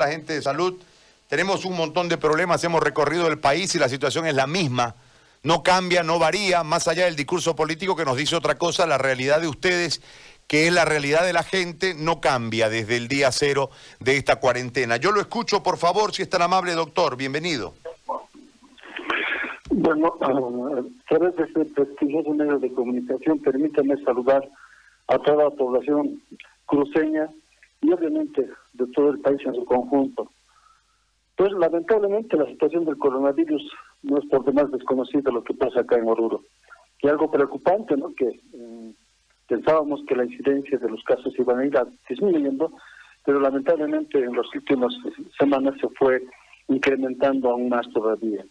la gente de salud. Tenemos un montón de problemas, hemos recorrido el país y la situación es la misma. No cambia, no varía, más allá del discurso político que nos dice otra cosa, la realidad de ustedes, que es la realidad de la gente, no cambia desde el día cero de esta cuarentena. Yo lo escucho, por favor, si es tan amable, doctor. Bienvenido. Bueno, a través de este prestigioso medio de comunicación, permítame saludar a toda la población cruceña y obviamente de todo el país en su conjunto. Pues lamentablemente la situación del coronavirus no es por demás desconocida lo que pasa acá en Oruro. Y algo preocupante, ¿no? Que eh, pensábamos que la incidencia de los casos iban a ir disminuyendo, pero lamentablemente en las últimas semanas se fue incrementando aún más todavía.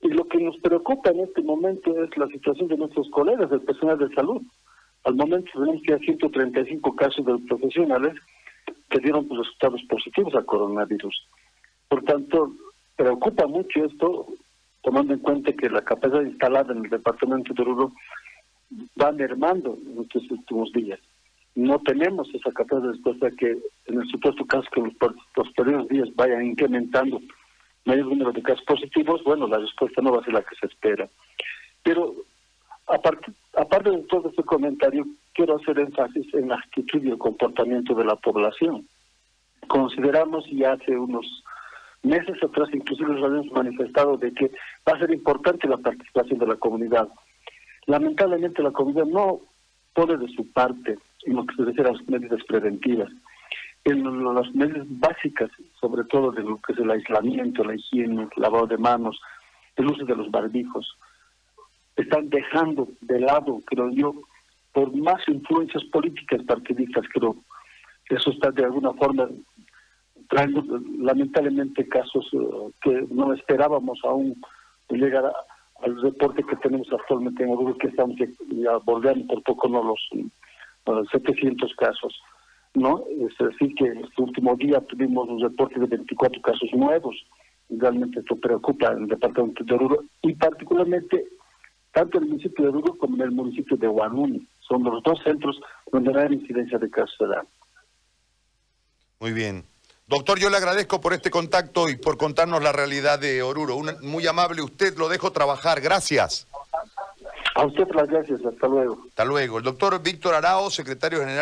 Y lo que nos preocupa en este momento es la situación de nuestros colegas, del personal de salud. Al momento tenemos hay 135 casos de profesionales que dieron pues, resultados positivos a coronavirus. Por tanto, preocupa mucho esto, tomando en cuenta que la capacidad instalada en el departamento de Oruro va mermando en estos últimos días. No tenemos esa capacidad de respuesta que, en el supuesto caso que los, posteriores días vayan incrementando mayor número de casos positivos, bueno, la respuesta no va a ser la que se espera. Pero aparte, aparte de todo este quiero hacer énfasis en la actitud y el comportamiento de la población. Consideramos y hace unos meses atrás inclusive nos habíamos manifestado de que va a ser importante la participación de la comunidad. Lamentablemente la comunidad no pone de su parte en lo que se refiere a las medidas preventivas, en las medidas básicas, sobre todo de lo que es el aislamiento, la higiene, el lavado de manos, el uso de los barbijos. Están dejando de lado, creo yo, por más influencias políticas partidistas, creo. Eso está de alguna forma trayendo lamentablemente casos eh, que no esperábamos aún llegar al reporte que tenemos actualmente en Oruro, que estamos ya volviendo por poco no los 700 casos. ¿no? Es decir, que este último día tuvimos un reporte de 24 casos nuevos. Realmente esto preocupa en el departamento de Oruro y particularmente tanto en el municipio de Oruro como en el municipio de Guanuni. Son los dos centros donde hay incidencia de casos de Muy bien. Doctor, yo le agradezco por este contacto y por contarnos la realidad de Oruro. muy amable usted, lo dejo trabajar. Gracias. A usted las gracias, hasta luego. Hasta luego. El doctor Víctor Arao, secretario general.